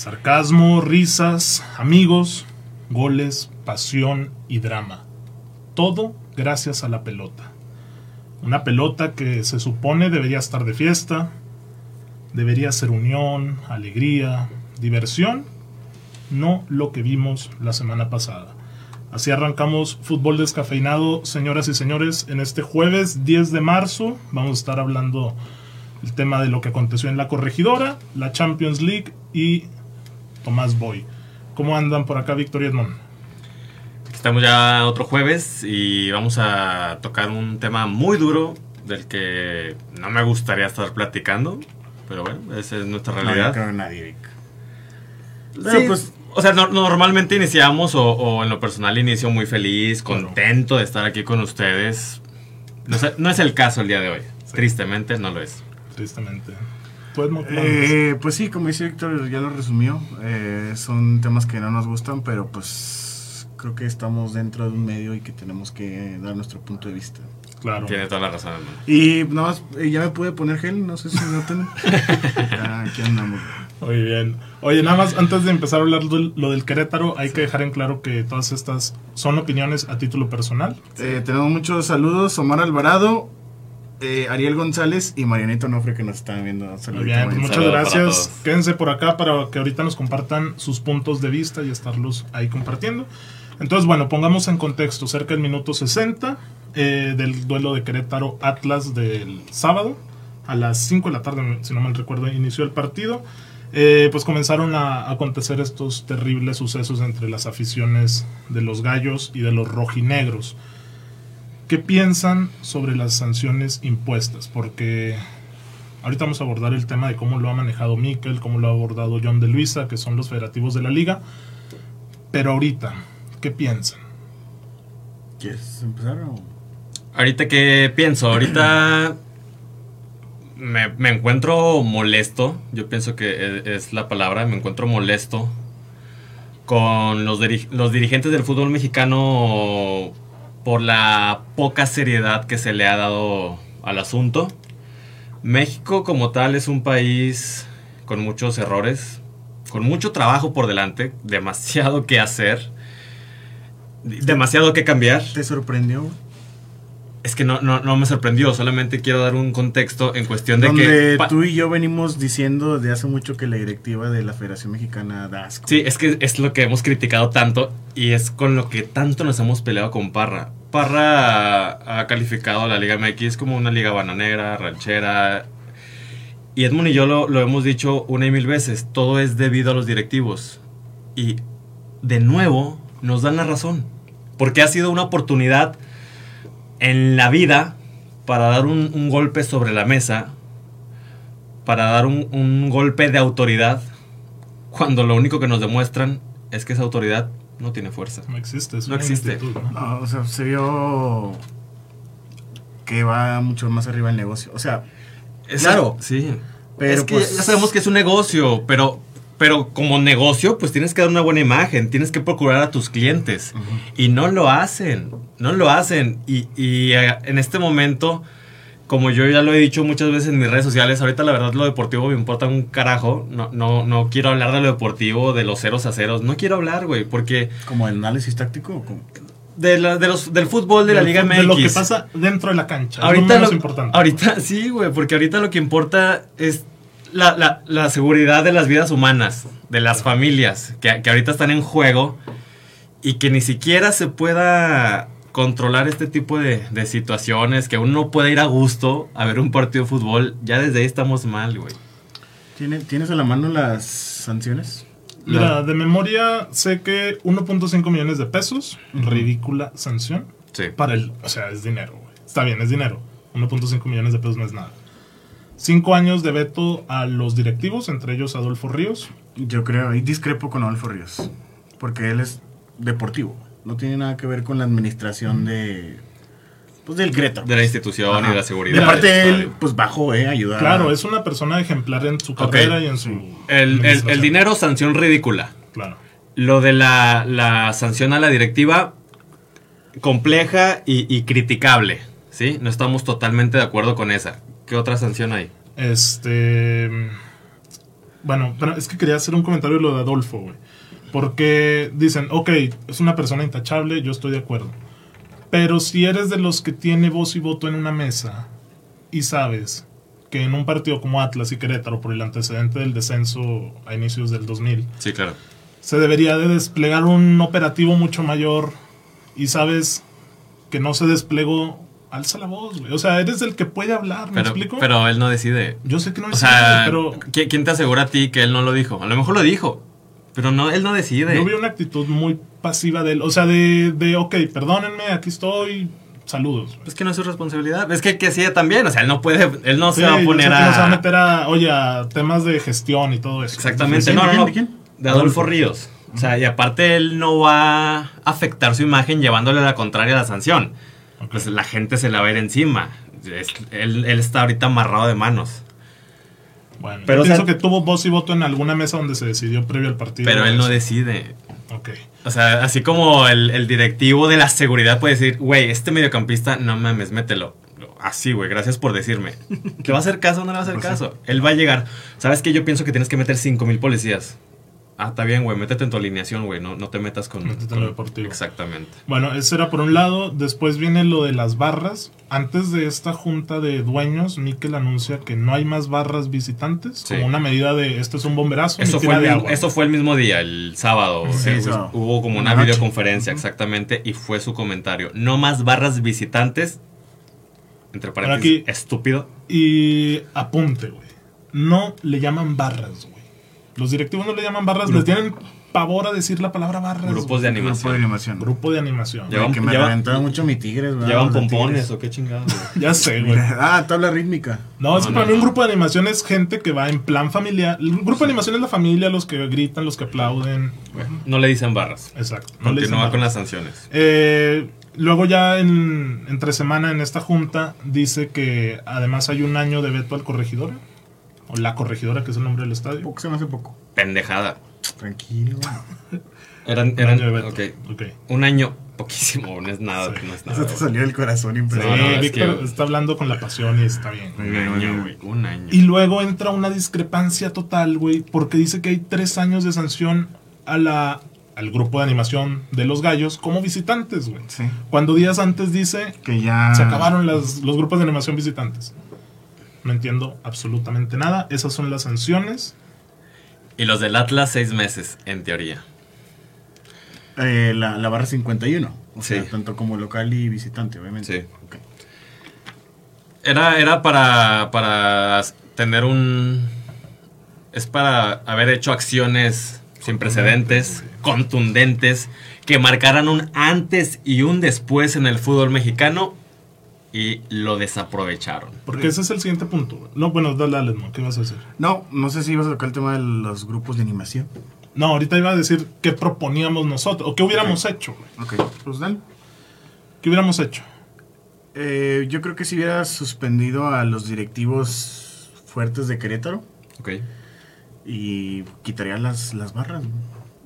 Sarcasmo, risas, amigos, goles, pasión y drama. Todo gracias a la pelota. Una pelota que se supone debería estar de fiesta, debería ser unión, alegría, diversión, no lo que vimos la semana pasada. Así arrancamos Fútbol Descafeinado, señoras y señores, en este jueves 10 de marzo. Vamos a estar hablando el tema de lo que aconteció en la corregidora, la Champions League y Tomás Boy. ¿Cómo andan por acá, Víctor y Edmond? Estamos ya otro jueves y vamos a tocar un tema muy duro del que no me gustaría estar platicando, pero bueno, esa es nuestra realidad. No, creo que nadie, Vic. Sí, pues, o sea, no- normalmente iniciamos, o, o en lo personal inicio muy feliz, contento de estar aquí con ustedes. No, sé- no es el caso el día de hoy, tristemente no lo es. Tristemente. ¿Tú, Edmond, cómo andas? Eh, pues sí, como dice Víctor, ya lo resumió. Eh, son temas que no nos gustan, pero pues creo que estamos dentro de un medio y que tenemos que dar nuestro punto de vista. claro. Tiene toda la razón. Y nada más, eh, ya me pude poner gel, no sé si notan. ya, aquí andamos. Muy bien. Oye, nada más antes de empezar a hablar de lo del Querétaro, hay que dejar en claro que todas estas son opiniones a título personal. Eh, tenemos muchos saludos, Omar Alvarado, eh, Ariel González y Marianito Nofre que nos están viendo. Saludos, bien, pues muchas saludo para gracias. Quédense por acá para que ahorita nos compartan sus puntos de vista y estarlos ahí compartiendo. Entonces, bueno, pongamos en contexto, cerca del minuto 60 eh, del duelo de Querétaro Atlas del sábado, a las 5 de la tarde, si no mal recuerdo, inició el partido. Eh, pues comenzaron a acontecer estos terribles sucesos entre las aficiones de los gallos y de los rojinegros. ¿Qué piensan sobre las sanciones impuestas? Porque ahorita vamos a abordar el tema de cómo lo ha manejado Mikel, cómo lo ha abordado John de Luisa, que son los federativos de la liga. Pero ahorita, ¿qué piensan? ¿Quieres empezar o...? Ahorita que pienso, ahorita me, me encuentro molesto, yo pienso que es, es la palabra, me encuentro molesto con los, diri- los dirigentes del fútbol mexicano por la poca seriedad que se le ha dado al asunto. México como tal es un país con muchos errores, con mucho trabajo por delante, demasiado que hacer, demasiado que cambiar. ¿Te sorprendió? Es que no, no, no me sorprendió, solamente quiero dar un contexto en cuestión de Donde que... tú y yo venimos diciendo de hace mucho que la directiva de la Federación Mexicana da asco. Sí, es que es lo que hemos criticado tanto y es con lo que tanto nos hemos peleado con Parra. Parra ha calificado a la Liga MX como una liga bananera, ranchera. Y Edmund y yo lo, lo hemos dicho una y mil veces, todo es debido a los directivos. Y de nuevo nos dan la razón, porque ha sido una oportunidad en la vida para dar un, un golpe sobre la mesa, para dar un, un golpe de autoridad, cuando lo único que nos demuestran es que esa autoridad no tiene fuerza. No existe, es No una existe. ineptitud, ¿no? No, o sea, se vio que va mucho más arriba el negocio. O sea, Claro, sí. Pero, es que pues- ya sabemos que es un negocio, pero, pero como negocio, pues tienes que dar una buena imagen, tienes que procurar a tus clientes. Y no lo hacen, no lo hacen. Y, y, eh, en este momento, como yo ya lo he dicho muchas veces en mis redes sociales, ahorita la verdad lo deportivo me importa un carajo. No, no, no quiero hablar de lo deportivo, de los ceros a ceros. No quiero hablar, güey, porque como el análisis táctico. de la- de los, del fútbol de la Liga MX. De lo que pasa dentro de la cancha. Ahorita es lo menos lo- importante. Ahorita sí, güey, porque ahorita lo que importa es la, la- la seguridad de las vidas humanas, de las familias, que, que ahorita están en juego y que ni siquiera se pueda controlar este tipo de, de situaciones, que uno no puede ir a gusto a ver un partido de fútbol, ya desde ahí estamos mal, güey. ¿Tiene- ¿Tienes a la mano las sanciones? Mira, de memoria sé que 1.5 millones de pesos, ridícula sanción. Sí. Para el, o sea, es dinero, güey. Está bien, es dinero. 1.5 millones de pesos no es nada. Cinco años de veto a los directivos, entre ellos Adolfo Ríos. Yo creo, y discrepo con Adolfo Ríos. Porque él es deportivo. No tiene nada que ver con la administración de. Pues del Greta. De la institución Ajá. y de la Y seguridad. aparte él, Estadio. pues bajó, ¿eh? Ayudar. Claro, es una persona ejemplar en su carrera y en su. El, el- dinero, sanción ridícula. Claro. Lo de la, la sanción a la directiva, compleja y, y criticable, ¿sí? No estamos totalmente de acuerdo con esa. ¿Qué otra sanción hay? Este. Bueno, pero es que quería hacer un comentario de lo de Adolfo, güey. Porque dicen, ok, es una persona intachable, yo estoy de acuerdo. Pero si eres de los que tiene voz y voto en una mesa y sabes que en un partido como Atlas y Querétaro, por el antecedente del descenso a inicios del 2000, Sí, claro. se debería de desplegar un operativo mucho mayor y sabes que no se desplegó, alza la voz, güey. O sea, eres el que puede hablar, ¿me Pero, explico? pero él no decide. yo sé que no O es sea, pero ¿qui- ¿quién te asegura a ti que él no lo dijo? A lo mejor lo dijo, pero no, él no decide. yo vi una actitud muy pasiva de él. O sea, de, de ok, perdónenme, aquí estoy, saludos. Es que no es su responsabilidad. Es que que sí también. O sea, él no puede, él no Sí, se va a poner a. no se va a meter a, oye, a temas de gestión y todo eso. Exactamente. ¿De No, quién, no, no. de quién, de quién? De Adolfo Ríos. O sea, y aparte él no va a afectar su imagen llevándole la contraria a la sanción. Pues la gente se la va a ir encima. Es- él, él está ahorita amarrado de manos. Bueno, Pero, yo sea- pienso que tuvo voz y voto en alguna mesa donde se decidió previo al partido. Pero él no decide. Ok. O sea, así como el, el directivo de la seguridad puede decir, güey, este mediocampista, no mames, mételo. Así, güey, gracias por decirme. ¿Le va a hacer caso o no le va a hacer caso? Él va a llegar. ¿Sabes qué? Yo pienso que tienes que meter 5 mil policías. Ah, está bien, güey, métete en tu alineación, güey, no, no te metas con... Métete en lo deportivo. Exactamente. Bueno, eso era por un lado. Después viene lo de las barras. Antes de esta junta de dueños, Mikel anuncia que no hay más barras visitantes. Sí. Como una medida de esto es un bomberazo. Eso fue, el de mismo, agua. eso fue el mismo día, el sábado. Sí, Eh. Hubo como una videoconferencia, exactamente, y fue su comentario. No más barras visitantes. Entre paréntesis, aquí- estúpido. Y apunte, güey. No le llaman barras, güey. Los directivos no le llaman barras. Les tienen pavor a decir la palabra barras. Grupos de güey. Grupo de animación. animación. Grupo de animación. Llevan- que me lleva- reventaron mucho mi tigres, ¿verdad? ¿Llevan pompones o qué chingados? güey? Ya sé, güey. Ah, tabla rítmica. No, es que No, para no, mí un grupo de animación es gente que va en plan familiar. El grupo de animación es la familia, los que gritan, los que aplauden. No le dicen barras. Exacto. No le dicen Continúa con barras. las sanciones. Eh, luego ya en, entre semana en esta junta dice que además hay un año de veto al corregidor. O la corregidora, que es el nombre del estadio. Poco se me hace poco. Pendejada. Tranquilo. Eran, Un eran año de veto. ok. Ok. Un año, poquísimo, no es nada. Sí. No es nada Eso te salió del corazón Sí, impresionante. no, es Víctor que- está hablando con la pasión y está bien. Un año, güey. Un año. Y luego entra una discrepancia total, güey, porque dice que hay tres años de sanción a la, al grupo de animación de los gallos como visitantes, güey. Sí. Cuando días antes dice Que ya. se acabaron las- los grupos de animación visitantes. No entiendo absolutamente nada. Esas son las sanciones. Y los del Atlas, seis meses, en teoría. Eh, la, la barra 51. O sea, tanto como local y visitante, obviamente. Sí. Era, era para, para tener un... Es para haber hecho acciones sin precedentes, contundentes, que marcaran un antes y un después en el fútbol mexicano y lo desaprovecharon. Porque ese es el siguiente punto. No, bueno, dale, dale, ¿qué vas a hacer? No, no sé si ibas a tocar el tema de los grupos de animación. No, ahorita iba a decir qué proponíamos nosotros, o qué hubiéramos hecho, güey. Ok, pues dale. ¿Qué hubiéramos hecho? Eh, yo creo que si hubiera suspendido a los directivos fuertes de Querétaro Ok. y quitaría las, las barras. ¿no?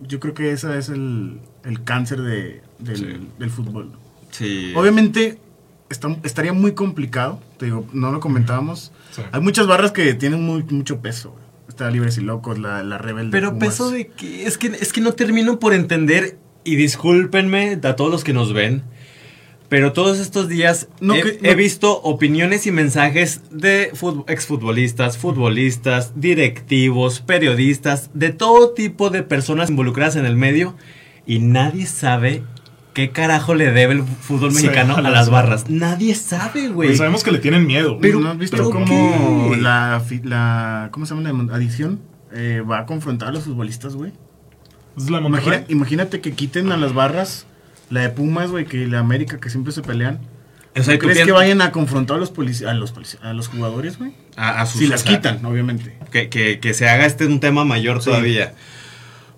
Yo creo que ese es el, el cáncer de, del, Sí. del fútbol. Sí. Obviamente está- estaría muy complicado, te digo, no lo comentábamos. Sí. Hay muchas barras que tienen muy, mucho peso. güey. Está Libres y Locos, la, la Rebelde. Pero Pumas. peso de que es que es que no termino por entender y discúlpenme a todos los que nos ven, pero todos estos días No, he, que- he no- visto opiniones y mensajes de fut- exfutbolistas, futbolistas, directivos, periodistas, de todo tipo de personas involucradas en el medio y nadie sabe qué carajo le debe el fútbol Sí, mexicano a a las barras. barras. Nadie sabe, Pues güey. sabemos que le tienen miedo. güey. Pero- ¿No has visto pero cómo ¿qué? la, la. ¿Cómo se llama la adición? Eh, va a confrontar a los futbolistas, güey. es la Monterrey. Imagina- imagínate que quiten a las barras la de Pumas, güey, que la América, que siempre se pelean. O sea, ¿tú ¿Crees que vayan a confrontar a los, polici- a los, polici- a los jugadores, güey? a- a sus- Si las quitan, obviamente. que, que- que se haga este un tema mayor Sí. todavía.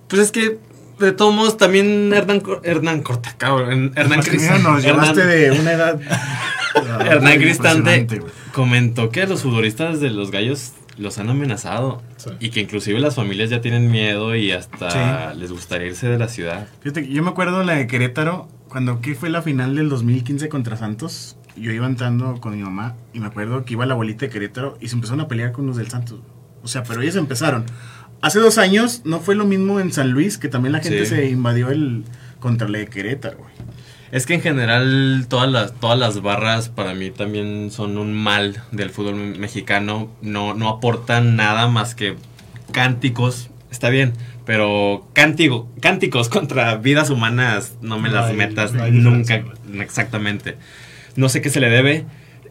Pues es que, de todos modos, también Hernán, Hernán Corta, cabrón. Hernán mira, Cristante. nos llevaste de una edad. Hernán Cristante comentó que los futbolistas de los gallos los han amenazado. Sí. Y que inclusive las familias ya tienen miedo y hasta les gustaría irse de la ciudad. Fíjate, yo me acuerdo la de Querétaro, cuando que fue la final del 2015 contra Santos. Yo iba entrando con mi mamá y me acuerdo que iba la abuelita de Querétaro y se empezaron a pelear con los del Santos. O sea, pero ellos empezaron. Hace dos años no fue lo mismo en San Luis, que también la gente Sí. se invadió el contra la de Querétaro, güey. Es que en general todas las, todas las barras para mí también son un mal del fútbol me- mexicano. No, no aportan nada más que cánticos. Está bien, pero cántico, cánticos contra vidas humanas no me No las hay- metas no nunca. diferencia, Exactamente. No sé qué se le debe.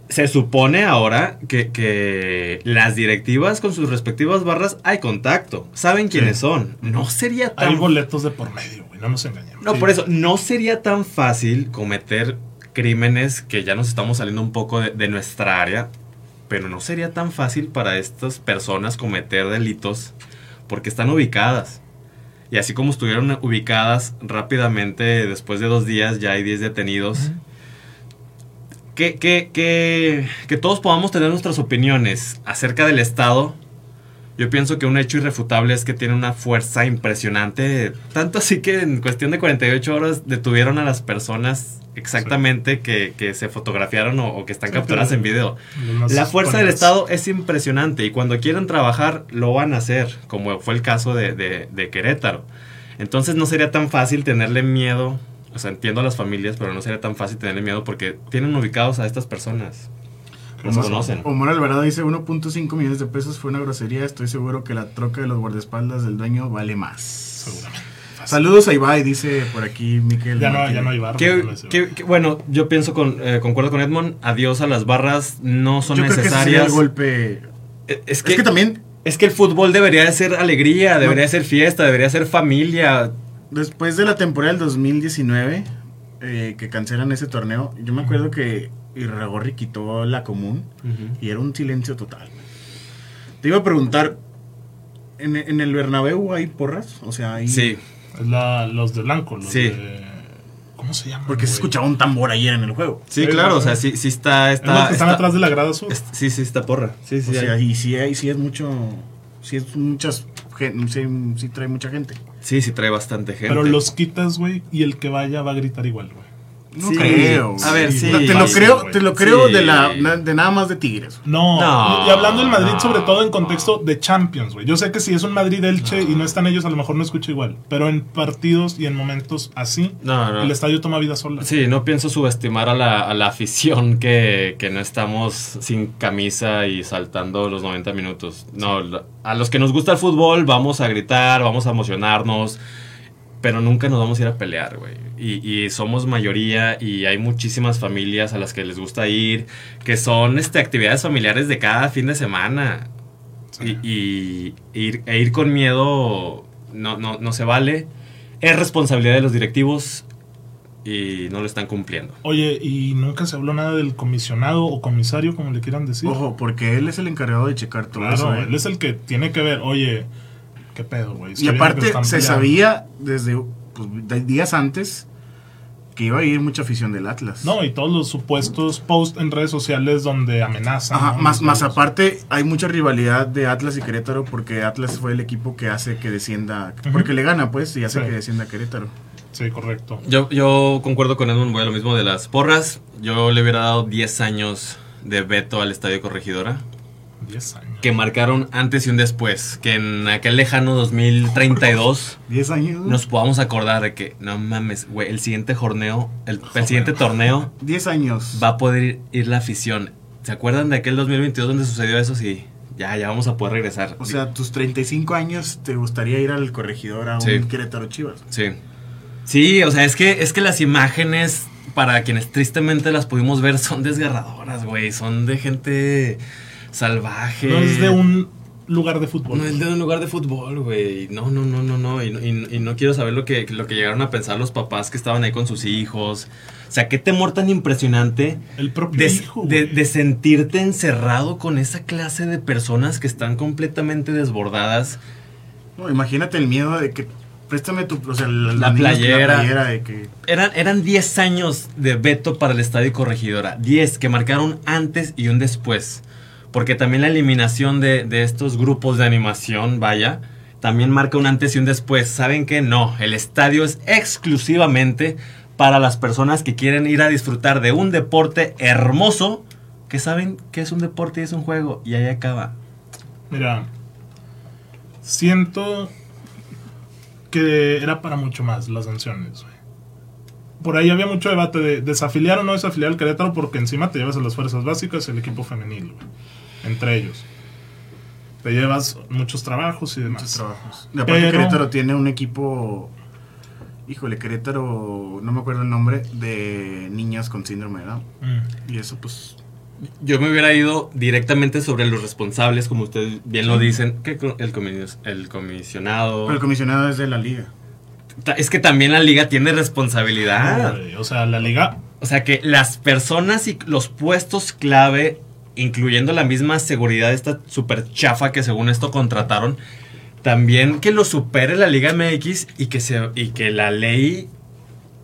Se supone ahora que, que las directivas con sus respectivas barras hay contacto. Saben quiénes son. No sería tan Hay boletos de por medio, güey, no nos engañemos. no, Sí. por eso, no sería tan fácil cometer crímenes que ya nos estamos saliendo un poco de, de nuestra área, pero no sería tan fácil para estas personas cometer delitos porque están ubicadas. Y así como estuvieron ubicadas rápidamente, después de dos días ya hay 10 detenidos. Que, que, que, que todos podamos tener nuestras opiniones acerca del Estado. Yo pienso que un hecho irrefutable es que tiene una fuerza impresionante. Tanto así que en cuestión de 48 horas detuvieron a las personas exactamente que, que se fotografiaron o, o que están Sí, capturadas en video. La fuerza del. Estado es impresionante y cuando quieren trabajar lo van a hacer, como fue el caso de, de- de Querétaro. Entonces no sería tan fácil tenerle miedo, o sea, entiendo a las familias, pero no sería tan fácil tenerle miedo porque tienen ubicados a estas personas. Los Omar- conocen. Omar Alvarado dice 1.5 millones de pesos fue una grosería. Estoy seguro que la troca de los guardaespaldas del dueño vale más. Seguramente. Saludos a Ibai, dice por aquí Miquel. Ya no, ya no hay barra. No bueno, yo pienso con, eh, concuerdo con Edmond, adiós a las barras, no son Yo creo que necesarias. el golpe. Eh, es, Es que, que también, es que el fútbol debería de ser alegría, debería No. ser fiesta, debería ser familia. Después de la temporada del 2019, eh, que cancelan ese torneo, yo me acuerdo que Irragorri quitó la común y era un silencio total. Te iba a preguntar, ¿en, en el Bernabéu hay porras? O sea, hay... Sí, Es la, los de blanco, los Sí. de... ¿Cómo se llama? Porque se escuchaba un tambor ayer en el juego. sí, Sí, claro, o sea, sí, sí está... Es los está, que están está- atrás de la grada sur. es- sí, sí, está porra. Sí, sí, o sea, y sí, hay, sí es mucho... Sí es muchas... Sí, sí trae mucha gente. sí, sí trae bastante gente. Pero los quitas, güey, y el que vaya va a gritar igual, güey. No Sí. creo. A ver, sí. No, te lo creo, te lo creo Sí. de, la, de nada más de Tigres. No, No. y hablando del Madrid, sobre todo en contexto de Champions, güey. Yo sé que si es un Madrid-Elche y no están ellos, a lo mejor no escucha igual. Pero en partidos y en momentos así, No, no. el estadio toma vida sola. Sí, no pienso subestimar a la, a la afición que, que no estamos sin camisa y saltando los 90 minutos. No, a los que nos gusta el fútbol vamos a gritar, vamos a emocionarnos, pero nunca nos vamos a ir a pelear, güey. Y, y somos mayoría y hay muchísimas familias a las que les gusta ir, que son este, actividades familiares de cada fin de semana. Sí. Y, y ir, e ir con miedo no, no, no se vale. Es responsabilidad de los directivos y no lo están cumpliendo. Oye, y nunca se habló nada del comisionado o comisario, como le quieran decir. Ojo, porque él es el encargado de checar todo claro, eso. ¿eh? él es el que tiene que ver, oye, qué pedo, güey. Y aparte se peleando. sabía desde pues, de- días antes que iba a ir mucha afición del Atlas. No, y todos los supuestos posts en redes sociales donde amenazan. Ajá, ¿no? más, más aparte, hay mucha rivalidad de Atlas y Querétaro porque Atlas fue el equipo que hace que descienda, porque le gana pues y hace Sí. que descienda Querétaro. Sí, correcto. Yo, yo concuerdo con Edmund, voy a lo mismo de las porras. Yo le hubiera dado 10 años de veto al Estadio Corregidora, 10 años. que marcaron antes y un después, que en aquel lejano 2032 10 años. nos podamos acordar de que, no mames, güey, el siguiente torneo, el, el siguiente torneo 10 años. va a poder ir, ir la afición. ¿Se acuerdan de aquel 2022 donde sucedió eso? Sí, ya, ya vamos a poder regresar. O sea, tus 35 años te gustaría ir al corregidor a un Sí. Querétaro Chivas. Sí. Sí, o sea, es que, es que las imágenes, para quienes tristemente las pudimos ver, son desgarradoras, güey. Son de gente salvaje. No es de un lugar de fútbol. No es de un lugar de fútbol, güey. No, no, no, no, no. Y, no- y- y no quiero saber lo que, lo que llegaron a pensar los papás que estaban ahí con sus hijos. O sea, qué temor tan impresionante El propio de, hijo. de- sentirte encerrado con esa clase de personas que están completamente desbordadas. No, imagínate el miedo de que préstame tu o sea, playera. La playera de que Eran, eran 10 años de veto para el Estadio Corregidora. 10 que marcaron antes y un después. Porque también la eliminación de, de estos grupos de animación, vaya, también marca un antes y un después. ¿Saben qué? No, el estadio es exclusivamente para las personas que quieren ir a disfrutar de un deporte hermoso, que saben que es un deporte y es un juego, y ahí acaba. Mira, siento que era para mucho más las sanciones. Por ahí había mucho debate de desafiliar o no desafiliar al Querétaro porque encima te llevas a las fuerzas básicas y el equipo femenil, güey. Entre ellos. Te llevas muchos trabajos y demás. Muchos trabajos. Y aparte Pero- Querétaro tiene un equipo, híjole, Querétaro, no me acuerdo el nombre, de niñas con síndrome de Down. Mm. Y eso pues... Yo me hubiera ido directamente sobre los responsables, como ustedes bien lo dicen, que el, comis- el comisionado... Pero el comisionado es de la liga. Es que también la liga tiene responsabilidad. o sea, la liga O sea que las personas y los puestos clave, incluyendo la misma seguridad, esta super chafa que según esto contrataron, también que lo supere la Liga MX y que, se, y que la ley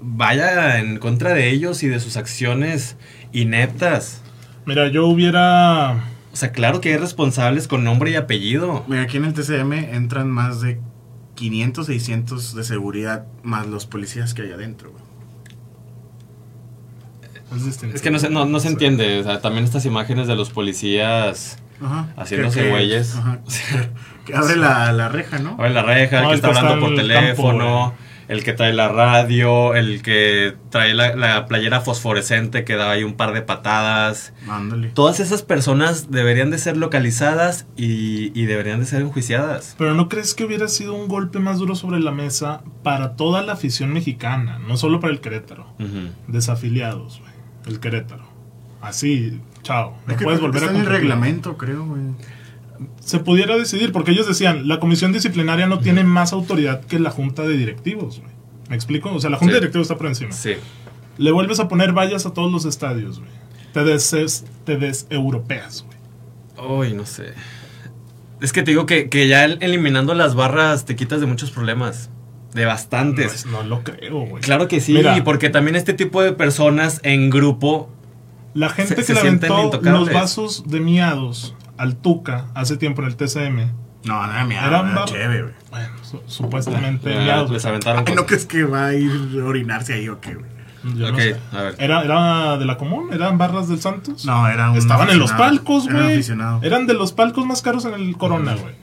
vaya en contra de ellos y de sus acciones ineptas. Mira, yo hubiera. O sea, claro que hay responsables con nombre y apellido. Mira, aquí en el TCM entran más de 500, 600 de seguridad, más los policías que hay adentro. güey. Es, que no se, no, no se entiende. O sea, también estas imágenes de los policías Ajá. Haciéndose Que- que- güeyes. ajá. Que abre la, la reja, ¿no? Abre la reja, el que el está que hablando por teléfono, campo, el que trae la radio, el que trae la, la playera fosforescente que da ahí un par de patadas. Ándale. Todas esas personas deberían de ser localizadas y, y deberían de ser enjuiciadas. Pero ¿no crees que hubiera sido un golpe más duro sobre la mesa para toda la afición mexicana? No solo para el Querétaro. Ujú. Desafiliados, güey. El Querétaro. Así, chao. No Es que puedes volver a en el reglamento, creo, güey. Se pudiera decidir, porque ellos decían, la comisión disciplinaria no tiene más autoridad que la junta de directivos, güey. ¿Me explico? O sea, la junta Sí. de directivos está por encima. Sí. Le vuelves a poner vallas a todos los estadios, güey. Te des, te deseuropeas, güey. Uy, no sé. Es que te digo que, que ya el- eliminando las barras te quitas de muchos problemas. De No, bastantes. es- no lo creo, güey. Claro que sí, Mira. porque también este tipo de personas en grupo La gente Se- que se le aventó los vasos de miados al Tuca hace tiempo en el TCM. No, nada, mira, Eran era chévere, güey. Bueno, su- supuestamente miados. les aventaron Ay, no crees que va a ir a orinarse ahí o qué, güey. Yo no sé. a ver. ¿Era, ¿Era de la común? ¿Eran barras del Santos? No, era un Estaban en los palcos, güey. Eran de los palcos más caros en el Corona, güey.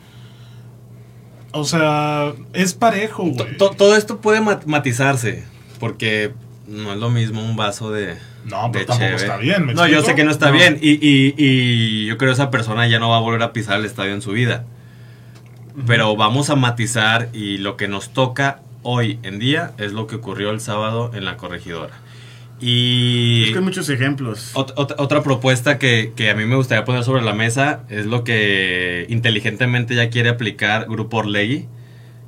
O sea, es parejo, güey. to- todo esto puede mat- matizarse, porque no es lo mismo un vaso de. No, pero de tampoco cheve. está bien, ¿me No, yo sé que no está No. bien. Y, y- y yo creo que esa persona ya no va a volver a pisar el estadio en su vida. Pero vamos a matizar y lo que nos toca hoy en día es lo que ocurrió el sábado en la corregidora. Y Es que hay muchos ejemplos. ot- ot- otra propuesta que, que a mí me gustaría poner sobre la mesa es lo que inteligentemente ya quiere aplicar Grupo Orlegui,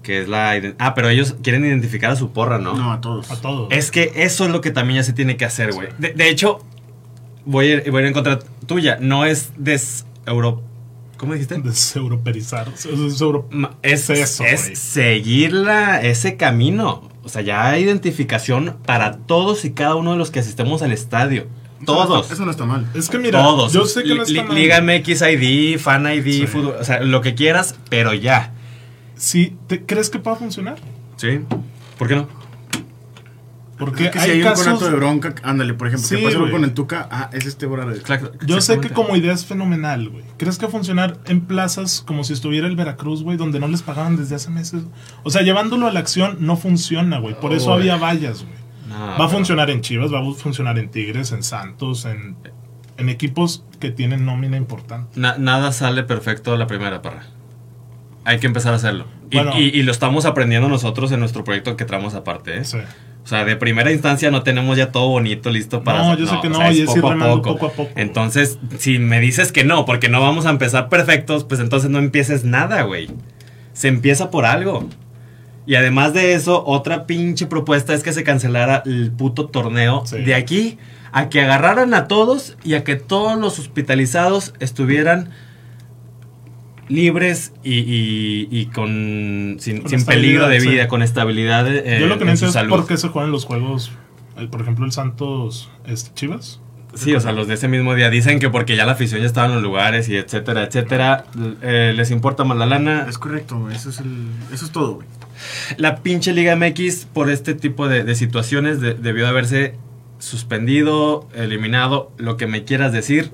que es la... Ah, pero ellos quieren identificar a su porra, ¿no? No, a todos. A todos. Es que eso es lo que también ya se tiene que hacer, güey. De, de hecho, voy a, ir, voy a ir en contra tuya. No es des... Euro... ¿Cómo dijiste? Deseuroperizar. Deseuro- Es, Es eso, es güey. seguir la- ese camino. O sea, ya hay identificación para todos y cada uno de los que asistemos al estadio. Eso no Todos. está- Eso no está mal. Es que mira, todos. yo sé que no está mal. Liga MX ID, Fan ID, Sí. fútbol, o sea, lo que quieras, pero ya. Sí, ¿te crees que pueda funcionar? ¿Sí? ¿Por qué no? Porque Es que hay, si hay un casos... conato de bronca, ándale, por ejemplo, Sí, que güey. con el Tuca, ah, es este. Claro, Yo sé que como idea es fenomenal, güey. ¿Crees que funcionar en plazas como si estuviera el Veracruz, güey, donde no les pagaban desde hace meses? O sea, llevándolo a la acción no funciona, güey. Por eso Uy. había vallas, güey. No, va a funcionar en Chivas, va a funcionar en Tigres, en Santos, en, en equipos que tienen nómina importante. Na- nada sale perfecto a la primera parra. Hay que empezar a hacerlo. Y, Bueno. y- y lo estamos aprendiendo nosotros en nuestro proyecto que traemos aparte. ¿eh? Sí. O sea, de primera instancia no tenemos ya todo bonito, listo para... No, yo sé que o no, sea, y es ir remando poco a poco. Entonces, si me dices que no, porque no vamos a empezar perfectos, pues entonces no empieces nada, güey. Se empieza por algo. Y además de eso, otra pinche propuesta es que se cancelara el puto torneo Sí. de aquí a que agarraran a todos y a que todos los hospitalizados estuvieran libres y, y- y con sin, Con sin peligro de vida, sí. con estabilidad eh, Yo lo que en no su sé es salud. por qué se juegan los juegos, el- por ejemplo, el Santos este, Chivas. Sí, o sea, los de ese mismo día dicen que porque ya la afición ya estaba en los lugares y etcétera, etcétera, eh, les importa más la lana. Es correcto, eso es, el, eso es todo, güey. La pinche Liga MX por este tipo de, de situaciones de- debió de haberse suspendido, eliminado, lo que me quieras decir.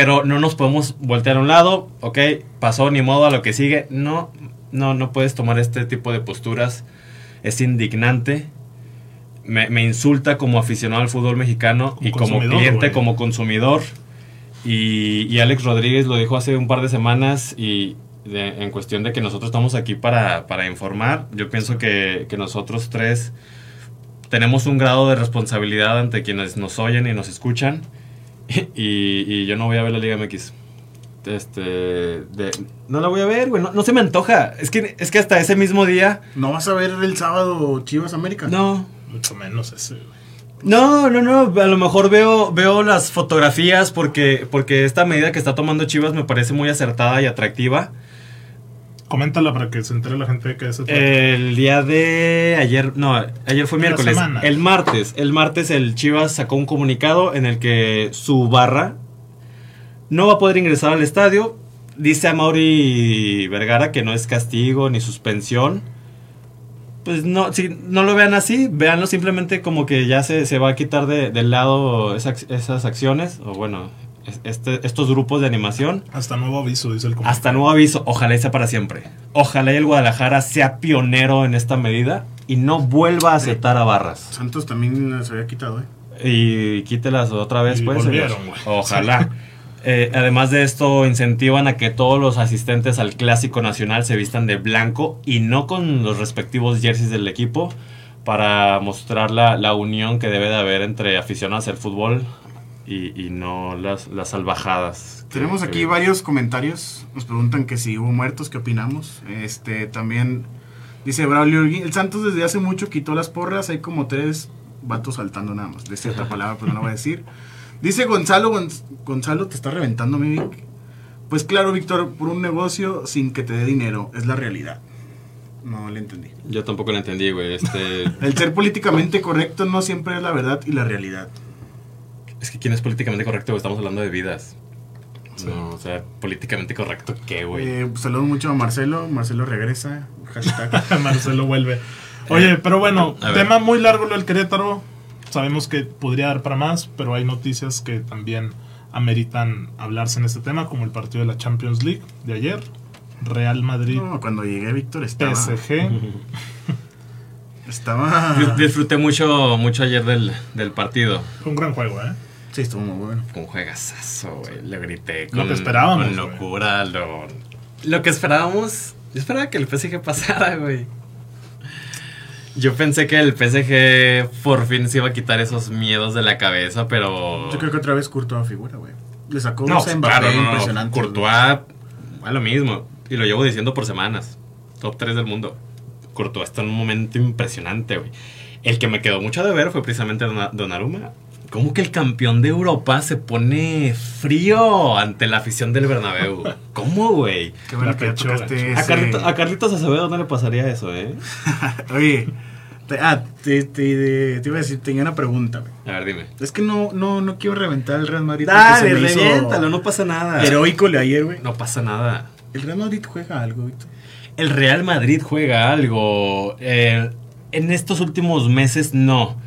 Pero no nos podemos voltear a un lado, ok, pasó ni modo a lo que sigue, no, No, no puedes tomar este tipo de posturas. Es indignante. Me, me insulta como aficionado al fútbol mexicano Como y como cliente, güey. como consumidor. Y, y Alex Rodríguez lo dijo hace un par de semanas y de- en cuestión de que nosotros estamos aquí para, para informar. Yo pienso que, que nosotros tres tenemos un grado de responsabilidad ante quienes nos oyen y nos escuchan. Y, y yo no voy a ver la Liga MX. Este, de- no la voy a ver, güey. No, no se me antoja. Es que, es que hasta ese mismo día. ¿No vas a ver el sábado Chivas América? No. Mucho menos ese, güey. No, no, no. A lo mejor veo, veo las fotografías porque, porque esta medida que está tomando Chivas me parece muy acertada y atractiva. Coméntala para que se entere la gente de que ese El día de ayer, no, ayer fue De miércoles. El martes, el martes el Chivas sacó un comunicado en el que su barra no va a poder ingresar al estadio. Dice a Mauri Vergara que no es castigo ni suspensión. Pues no, si no lo vean así, véanlo simplemente como que ya se, se va a quitar de, del lado esas, esas acciones, o bueno, es- este, estos grupos de animación. Hasta nuevo aviso, dice el comunicado. Hasta nuevo aviso, ojalá y sea para siempre. Ojalá y el Guadalajara sea pionero en esta medida y no vuelva a aceptar a barras. Santos también se había quitado, ¿eh? Y quítelas otra vez, Y pues. volvieron. Ojalá. Eh, además de esto, incentivan a que todos los asistentes al Clásico Nacional se vistan de blanco y no con los respectivos jerseys del equipo para mostrar la, la unión que debe de haber entre aficionados al fútbol y, y no las, las salvajadas. que- Tenemos que aquí varios comentarios. Nos preguntan que si hubo muertos, ¿qué opinamos? Este, también dice Braulio el Santos desde hace mucho quitó las porras, hay como tres vatos saltando nada más. De cierta palabra, pero no la voy a decir. Dice Gonzalo, Gonz- Gonzalo, te está reventando, mi Vic. Pues claro, Víctor, por un negocio sin que te dé dinero, es la realidad. No le entendí. Yo tampoco lo entendí, güey. Este, El ser políticamente correcto no siempre es la verdad y la realidad. Es que quién es políticamente correcto, güey? Estamos hablando de vidas. No, o sea, políticamente correcto, ¿qué, güey? Eh, saludo mucho a Marcelo. Marcelo regresa. Hashtag. Marcelo vuelve. Oye, pero bueno, tema muy largo lo del Querétaro. Sabemos que podría dar para más, pero hay noticias que también ameritan hablarse en este tema, como el partido de la Champions League de ayer. Real Madrid, No, cuando llegué, Víctor estaba. PSG. Estaba. Dis- Disfruté mucho, mucho ayer del, del partido. Fue un gran juego, ¿eh? Sí, estuvo muy bueno. Con juegazazo, güey. Lo grité. Lo Con, que esperábamos, Con locura, lo, lo que esperábamos. Yo esperaba que el PSG pasara, güey. Yo pensé que el PSG por fin se iba a quitar esos miedos de la cabeza, pero. Yo creo que otra vez Courtois figura, güey. Le sacó No, Mbappé claro, no, no. impresionantes, Courtois, a lo mismo. Y lo llevo diciendo por semanas. Top 3 del mundo. Courtois está en un momento impresionante, güey. El que me quedó mucho de ver fue precisamente Donnarumma. ¿Cómo que el campeón de Europa se pone frío ante la afición del Bernabéu? ¿Cómo, güey? Qué bueno que tocaste A, Carlito- a Carlitos Acevedo no le pasaría eso, ¿eh? Oye, te, ah, te, te- te iba a decir, tenía una pregunta, güey. A ver, dime. Es que no, no, no quiero reventar el Real Madrid. Dale, reviéntalo, no pasa nada. Heroico de ayer, güey. No pasa nada. El Real Madrid juega algo, Víctor. El Real Madrid juega algo. eh, en estos últimos meses no.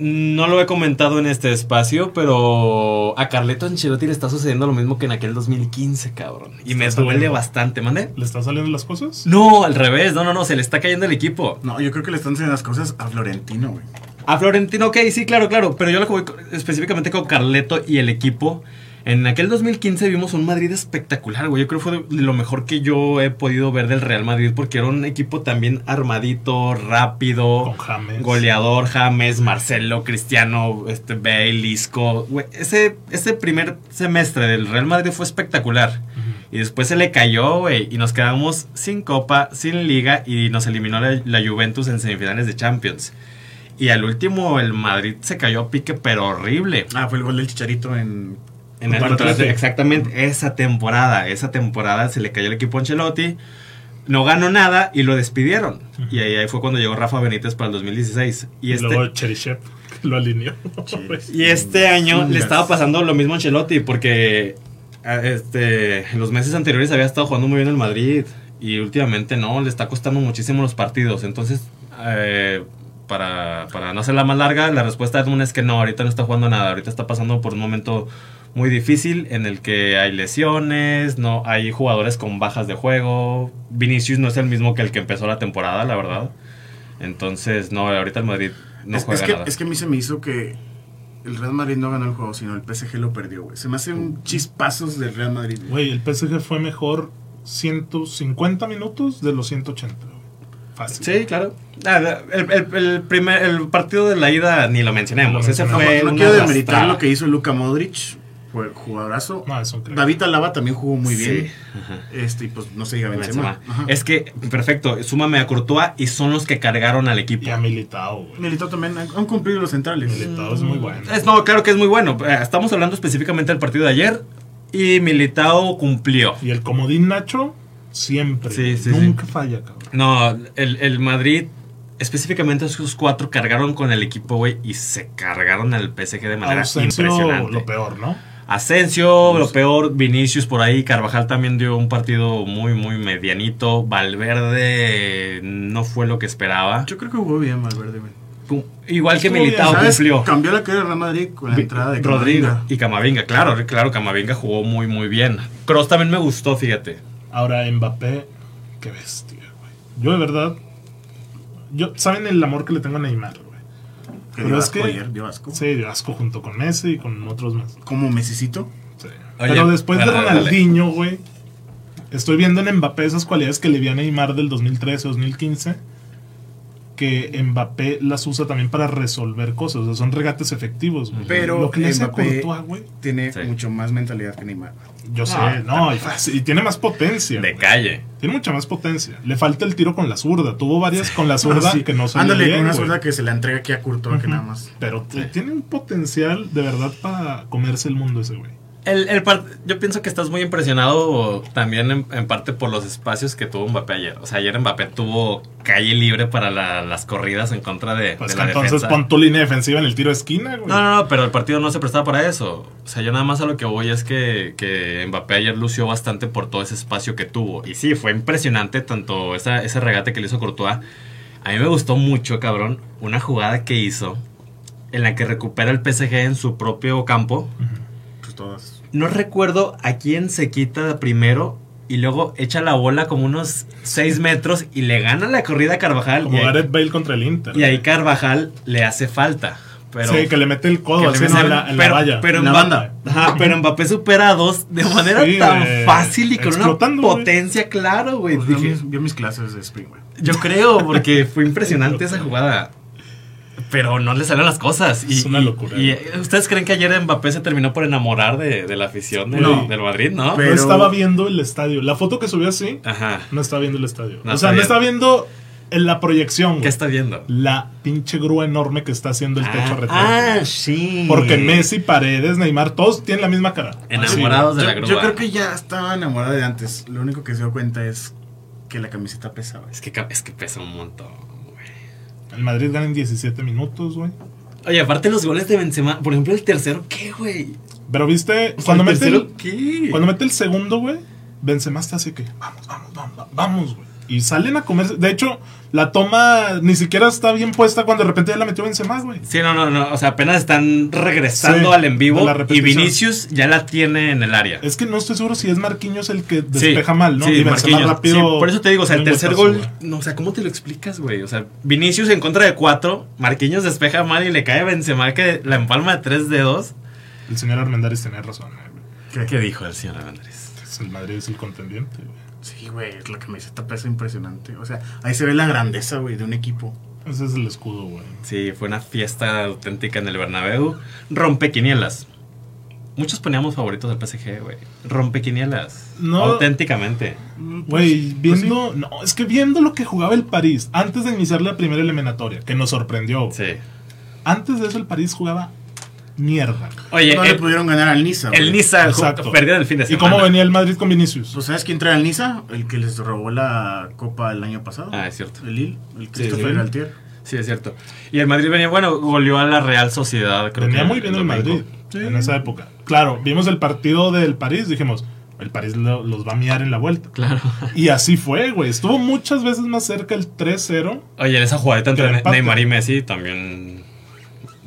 No lo he comentado en este espacio, pero a Carleto Ancelotti le está sucediendo lo mismo que en aquel 2015, cabrón. Y me Está duele saliendo. bastante, ¿mande? ¿Le están saliendo las cosas? No, al revés, no, no, no, se le está cayendo el equipo. No, yo creo que le están haciendo las cosas a Florentino, güey. A Florentino, ok, sí, claro, claro, pero yo lo co- específicamente con Carleto y el equipo. En aquel 2015 vimos un Madrid espectacular, güey. Yo creo que fue de lo mejor que yo he podido ver del Real Madrid porque era un equipo también armadito, rápido, Con James. goleador, James, Marcelo, Cristiano, este Bale, Isco. Güey, ese, ese primer semestre del Real Madrid fue espectacular. Y después se le cayó, güey, y nos quedamos sin Copa, sin Liga y nos eliminó la, la Juventus en semifinales de Champions. Y al último el Madrid se cayó a pique, pero horrible. Ah, fue el gol del Chicharito en... En el Atleti. exactamente esa temporada, esa temporada se le cayó el equipo a Ancelotti, no ganó nada y lo despidieron. Y ahí, ahí fue cuando llegó Rafa Benítez para el 2016. Y Y este, luego Cheryshev lo alineó. y este año le estaba pasando lo mismo a Ancelotti porque a- este, en los meses anteriores había estado jugando muy bien el Madrid y últimamente no, le está costando muchísimo los partidos. Entonces, eh, para, para no hacerla más larga, la respuesta de Edmund es que no, ahorita no está jugando nada, ahorita está pasando por un momento muy difícil en el que hay lesiones, no hay jugadores con bajas de juego. Vinicius no es el mismo que el que empezó la temporada, la verdad. Entonces, no, ahorita el Madrid no es, juega es que, nada. es que a mí se me hizo que el Real Madrid no ganó el juego, sino el PSG lo perdió, güey. Se me hacen chispazos del Real Madrid. güey. El PSG fue mejor 150 minutos de los 180. güey. Fácil. Sí, claro. Ah, el, el- el primer, el partido de la ida ni lo mencionemos. Ese fue no una quiero demeritar lo que hizo Luka Modric, jugadorazo. No, es un crack. David Alaba también jugó muy bien. Sí, ajá. Este, y pues no se diga Benzema. Benzema. Es que, perfecto, súmame a Courtois y son los que cargaron al equipo. Y a Militao, güey. Militao también han, han cumplido los centrales. Militao es muy bueno. Es, no, claro que es muy bueno. Eh, Estamos hablando específicamente del partido de ayer y Militao cumplió. Y el comodín Nacho, siempre. Sí, sí, Nunca falla, cabrón. No, el, el Madrid, específicamente esos cuatro, cargaron con el equipo, güey, y se cargaron al PSG de manera Asensio, impresionante. lo peor, ¿no? Asensio, lo peor, Vinicius por ahí, Carvajal también dio un partido muy, muy medianito. Valverde no fue lo que esperaba. Yo creo que jugó bien Valverde, güey. Igual que Militao bien, cumplió. Cambió la cara de Real Madrid con la entrada de Rodrigo Camavinga. y Camavinga, claro, claro, Camavinga jugó muy, muy bien. Kroos también me gustó, fíjate. Ahora Mbappé, qué bestia, güey. Yo de verdad, yo saben el amor que le tengo a Neymar, güey. Que Pero dio es asco que- ayer, dio asco. Sí, de asco junto con Messi y con otros más. Como Messicito. Sí. Oye, Pero después de. Ronaldinho, güey, estoy viendo en Mbappé esas cualidades que le vi a Neymar del 2013 2015 que Mbappé las usa también para resolver cosas, o sea, son regates efectivos, güey. Pero lo que le hace Mbappé Courtois, tiene Sí. mucho más mentalidad que Neymar. Yo sé, Ah, no, y, tiene más potencia. De güey. calle. Tiene mucha más potencia. Le falta el tiro con la zurda. Tuvo varias con la zurda Ah, sí. que no se Ándale, con una zurda que se la entrega aquí a Courtois, que nada más. Pero Sí. tiene un potencial de verdad para comerse el mundo ese güey. El, el par- yo pienso que estás muy impresionado también en, en parte por los espacios que tuvo Mbappé ayer. O sea, ayer Mbappé tuvo calle libre para la- las corridas en contra de, Pues de la entonces defensa. pon tu línea defensiva en el tiro de esquina, güey. No, no, no, pero el partido no se prestaba para eso. O sea, yo nada más a lo que voy es que, que Mbappé ayer lució bastante por todo ese espacio que tuvo. Y sí, fue impresionante tanto esa, ese regate que le hizo Courtois. A mí me gustó mucho, cabrón, una jugada que hizo en la que recupera el PSG en su propio campo. Pues todas. No recuerdo a quién se quita primero y luego echa la bola como unos 6 metros y le gana la corrida a Carvajal. Como y, ahí, Gareth Bale contra el Inter. y ahí Carvajal le hace falta. Pero, sí, que le mete el codo así la, en la pero, valla. pero En la banda. Ajá, pero Mbappé supera a dos de manera Sí, tan güey. fácil y con una potencia, claro, güey. Pues vio, Dije, mis, vio mis clases de Spring, güey. yo creo, porque fue impresionante esa jugada. Pero no le salen las cosas. Y, Es una locura, Y, güey. ustedes creen que ayer Mbappé se terminó por enamorar de, de la afición del, No. del Madrid, no? Pero- No estaba viendo el estadio. La foto que subió así, Ajá. no estaba viendo el estadio. No o sea, no está viendo en la proyección, güey. ¿Qué está viendo? La pinche grúa enorme que está haciendo el techo ah, retrato. ah, sí. Porque Messi, Paredes, Neymar, todos tienen la misma cara. Enamorados de Yo, la grúa. yo creo que ya estaba enamorada de antes. Lo único que se dio cuenta es que la camiseta pesaba. Es que, es que pesa un montón. El Madrid gana en 17 minutos, güey. Oye, aparte los goles de Benzema, por ejemplo, el tercero, ¿qué, güey? Pero viste, O sea, cuando, el mete tercero, el, ¿qué? cuando mete el segundo, güey, Benzema está así que, vamos, vamos, vamos, vamos, vamos, güey. Y salen a comerse. De hecho, la toma ni siquiera está bien puesta cuando de repente ya la metió Benzema, güey. Sí, no, no, no. O sea, apenas están regresando Sí, al en vivo y. Vinicius ya la tiene en el área. Es que no estoy seguro si es Marquinhos el que Sí, despeja mal, ¿no? Sí, y Benzema Marquinhos. rápido. Sí, por eso te digo, o sea, el tercer gol, güey. no, o sea, ¿cómo te lo explicas, güey? O sea, Vinicius en contra de cuatro, Marquinhos despeja mal y le cae a Benzema que la empalma de tres dedos. El señor Armendáriz tenía razón, güey. ¿Qué dijo el señor? Es El Madrid es el contendiente, güey. Sí, güey, la camiseta pesa impresionante. O sea, ahí se ve la grandeza, güey, de un equipo. Ese es el escudo, güey. Sí, fue una fiesta auténtica en el Bernabéu. Rompequinielas. Muchos poníamos favoritos del PSG, güey. Rompequinielas. No. Auténticamente. Mm, pues, Güey, pues viendo. No, es que viendo lo que jugaba el París antes de iniciar la primera eliminatoria, que nos sorprendió. Sí. Antes de eso, el París jugaba mierda. Oye, no le el, pudieron ganar al Niza. el. Niza Exacto. perdió el fin de ¿Y semana. cómo venía el Madrid con Vinicius? ¿Pues sabes quién trae al Niza? El que les robó la copa el año pasado. Ah, es cierto. El Lille, el Christopher sí. Galtier. Sí, es cierto. Y el Madrid venía, bueno, goleó a la Real Sociedad, creo venía que muy bien el. Madrid en esa época. Claro, vimos el partido del París, dijimos, el París lo- los va a miar en la vuelta. Claro. Y así fue, güey. Estuvo muchas veces más cerca el 3-0. Oye, esa jugadita Que entre el empate. Neymar y Messi también